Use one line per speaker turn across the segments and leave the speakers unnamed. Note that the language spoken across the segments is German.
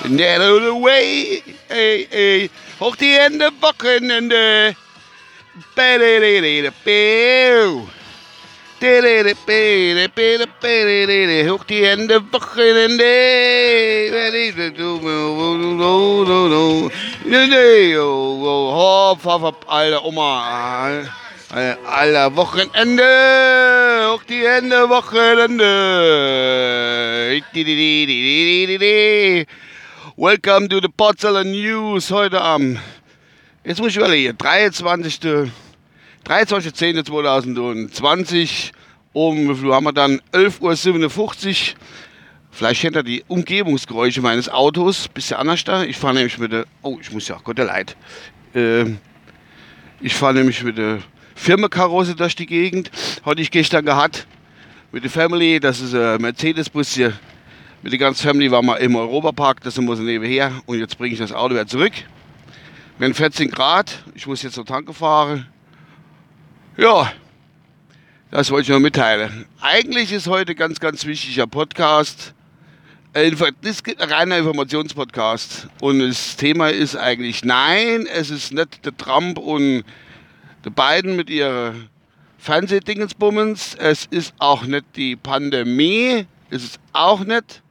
Get out of the way. Ey, ey. Hoch die Hände, Wochenende. Ba-da-da-da-da-bau. Da-da-da-ba-da-ba-da-ba-da-da-da. Hoch die Hände, Wochenende. Hopp, hopp, hopp, alter Oma. Alter, Wochenende. Hoch die Hände, Wochenende. Welcome to the Potsdamer News heute am, jetzt muss ich überlegen, 23. 23.10.2020 um, wie viel haben wir dann? 11.57 Uhr. Vielleicht ihr die Umgebungsgeräusche meines Autos. Bisschen anders da. Ich fahre nämlich mit der, oh, ich muss ja, Gott der Leid. Äh, ich fahre nämlich mit der Firmenkarosse durch die Gegend. Hatte ich gestern gehabt mit der Family. Das ist ein Mercedes-Bus hier. Mit der ganzen Family waren wir im Europapark. Sind wir so nebenher. Und jetzt bringe ich das Auto wieder zurück. Wir haben 14 Grad. Ich muss jetzt zur Tanke fahren. Ja, das wollte ich noch mitteilen. Eigentlich ist heute ganz, ganz wichtiger Podcast. Ist ein reiner Informationspodcast. Und das Thema ist eigentlich, nein, es ist nicht der Trump und der Biden mit ihrer Fernsehdingensbummens. Es ist auch nicht die Pandemie. Es ist auch nicht,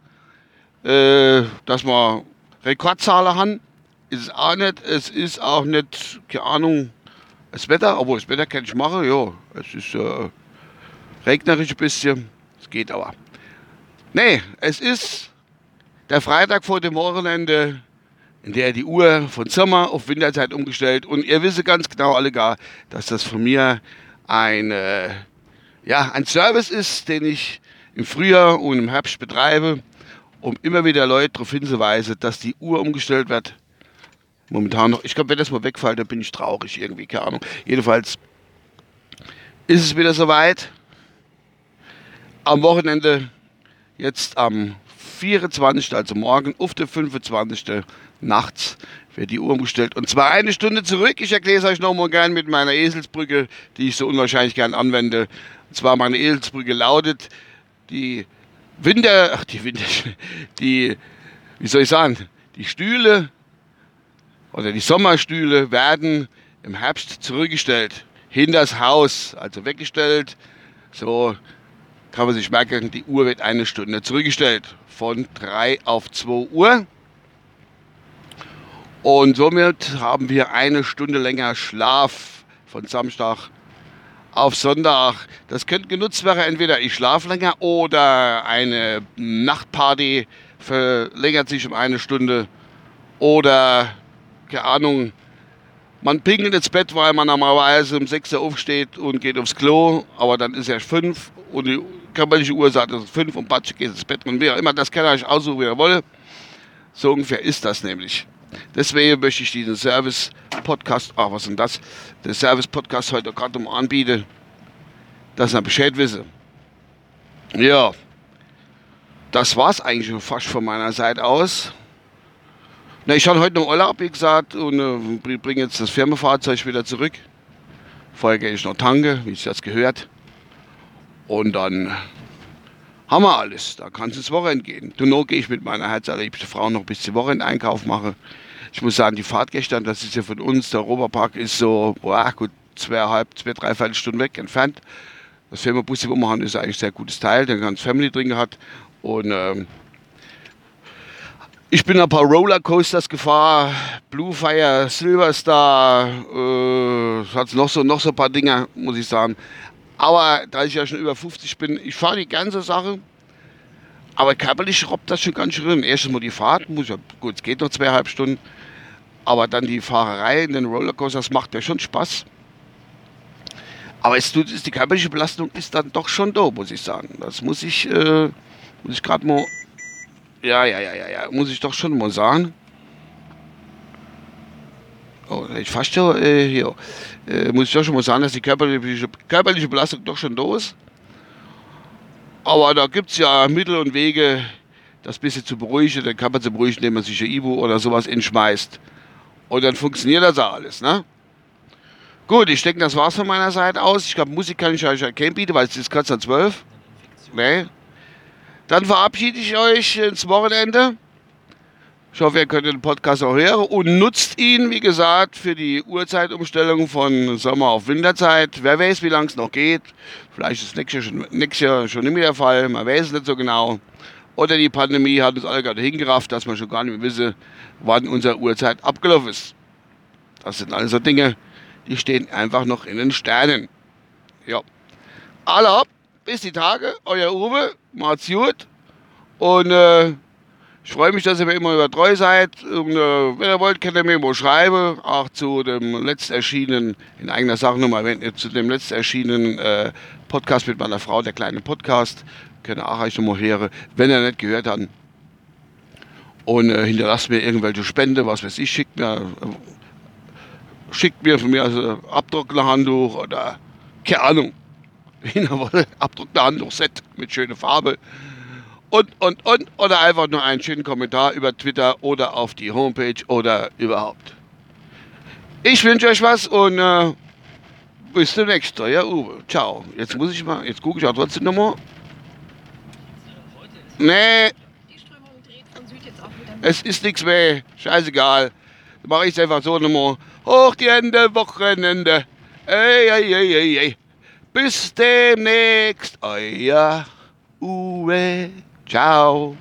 äh, dass wir Rekordzahlen haben. Ist es auch nicht. Es ist auch nicht, keine Ahnung, das Wetter, obwohl das Wetter kann ich machen, ja. Es ist äh, regnerisch ein bisschen, es geht aber. Nee, es ist der Freitag vor dem Wochenende, in der die Uhr von Sommer auf Winterzeit umgestellt und ihr wisst ganz genau alle gar, dass das von mir ein, äh, ja, ein Service ist, den ich im Frühjahr und im Herbst betreibe, um immer wieder Leute darauf hinzuweisen, dass die Uhr umgestellt wird momentan noch. Ich glaube, wenn das mal wegfällt, dann bin ich traurig irgendwie, keine Ahnung. Jedenfalls ist es wieder soweit. Am Wochenende, jetzt am 24., also morgen, auf der 25. nachts, wird die Uhr umgestellt. Und zwar eine Stunde zurück. Ich erkläre es euch nochmal gern mit meiner Eselsbrücke, die ich so unwahrscheinlich gern anwende. Und zwar meine Eselsbrücke lautet, die Winter, ach die Winter, die, wie soll ich sagen, die Stühle oder die Sommerstühle werden im Herbst zurückgestellt, hinters Haus, also weggestellt. So kann man sich merken, die Uhr wird eine Stunde zurückgestellt, von 3 auf 2 Uhr. Und somit haben wir eine Stunde länger Schlaf von Samstag auf Sonntag. Das könnte genutzt werden, entweder ich schlafe länger oder eine Nachtparty verlängert sich um eine Stunde oder keine Ahnung, man pingelt ins Bett, weil man normalerweise um 6 Uhr aufsteht und geht aufs Klo, aber dann ist es 5 und die körperliche Uhr sagt, es ist 5 und Batsch geht ins Bett. Man will ja immer, das kann er euch aussuchen, wie er wolle. So ungefähr ist das nämlich. Deswegen möchte ich diesen Service-Podcast, ach was denn das, den Service-Podcast heute gerade mal anbieten, dass ihr Bescheid wissen. Ja, das war es eigentlich schon fast von meiner Seite aus. Na, ich hatte heute noch Urlaub, wie gesagt, und äh, bringe jetzt das Firmenfahrzeug wieder zurück. Vorher gehe ich noch tanke, wie es jetzt gehört. Und dann haben wir alles. Da kann es ins Wochenende gehen. Danach gehe ich mit meiner herzallerliebsten Frau noch ein bisschen Wochenendeinkauf machen. Ich muss sagen, die Fahrt gestern, das ist ja von uns, der Europapark ist so, boah, gut, zweieinhalb, zwei, dreiviertel Stunden weg entfernt. Das Firmenbus, wir haben, ist eigentlich ein sehr gutes Teil, der ganz Family drin hat. Und ähm, ich bin ein paar Rollercoasters gefahren, Blue Fire, Silverstar, äh, hat noch so, noch so ein paar Dinge, muss ich sagen. Aber da ich ja schon über 50 bin, ich fahre die ganze Sache. Aber körperlich robbt das schon ganz schön. Erstens mal die Fahrt, muss ja, gut, es geht noch zweieinhalb Stunden. Aber dann die Fahrerei in den Rollercoasters macht ja schon Spaß. Aber es tut, die körperliche Belastung ist dann doch schon da, muss ich sagen. Das muss ich, äh, muss ich gerade mal ja, ja, ja, ja, ja, muss ich doch schon mal sagen. Oh, ich fast ja, äh, hier. Äh, muss ich doch schon mal sagen, dass die körperliche, körperliche Belastung doch schon da ist. Aber da gibt es ja Mittel und Wege, das bisschen zu beruhigen. Dann kann man sich beruhigen, indem man sich ein Ibu oder sowas inschmeißt. Und dann funktioniert das auch alles, ne? Gut, ich denke, das war's von meiner Seite aus. Ich glaube, Musik kann ich euch ja kein bieten, weil es ist kurz an 12. Nee, dann verabschiede ich euch ins Wochenende. Ich hoffe, ihr könnt den Podcast auch hören und nutzt ihn, wie gesagt, für die Uhrzeitumstellung von Sommer auf Winterzeit. Wer weiß, wie lange es noch geht. Vielleicht ist nächstes Jahr, nächstes Jahr schon nicht mehr der Fall. Man weiß es nicht so genau. Oder die Pandemie hat uns alle gerade hingerafft, dass wir schon gar nicht mehr wissen, wann unsere Uhrzeit abgelaufen ist. Das sind also Dinge, die stehen einfach noch in den Sternen. Ja. Alle bis die Tage, euer Uwe, macht's gut. Und äh, ich freue mich, dass ihr mir immer über treu seid. Und, äh, wenn ihr wollt, könnt ihr mir irgendwo schreiben. Auch zu dem letzt erschienenen, in eigener Sache nochmal, wenn zu dem letzt erschienenen äh, Podcast mit meiner Frau, der kleine Podcast, könnt ihr auch euch nochmal hören, wenn ihr nicht gehört habt. Und äh, hinterlasst mir irgendwelche Spende, was weiß ich, schickt mir, äh, schickt mir von mir also Abdruckhandtuch oder keine Ahnung. Wie ihr wollt, Abdruckhandtuch-Set mit schöner Farbe und, und, und. Oder einfach nur einen schönen Kommentar über Twitter oder auf die Homepage oder überhaupt. Ich wünsche euch was und äh, bis demnächst. Ja, Uwe. Ciao. Jetzt muss ich mal, jetzt gucke ich auch trotzdem nochmal. Nee. Es ist nichts mehr. Scheißegal. Mache ich es einfach so nochmal. Hoch die Hände, Wochenende. Ey, ey, ey, ey, ey. Bis demnächst. Euer Uwe. Ciao.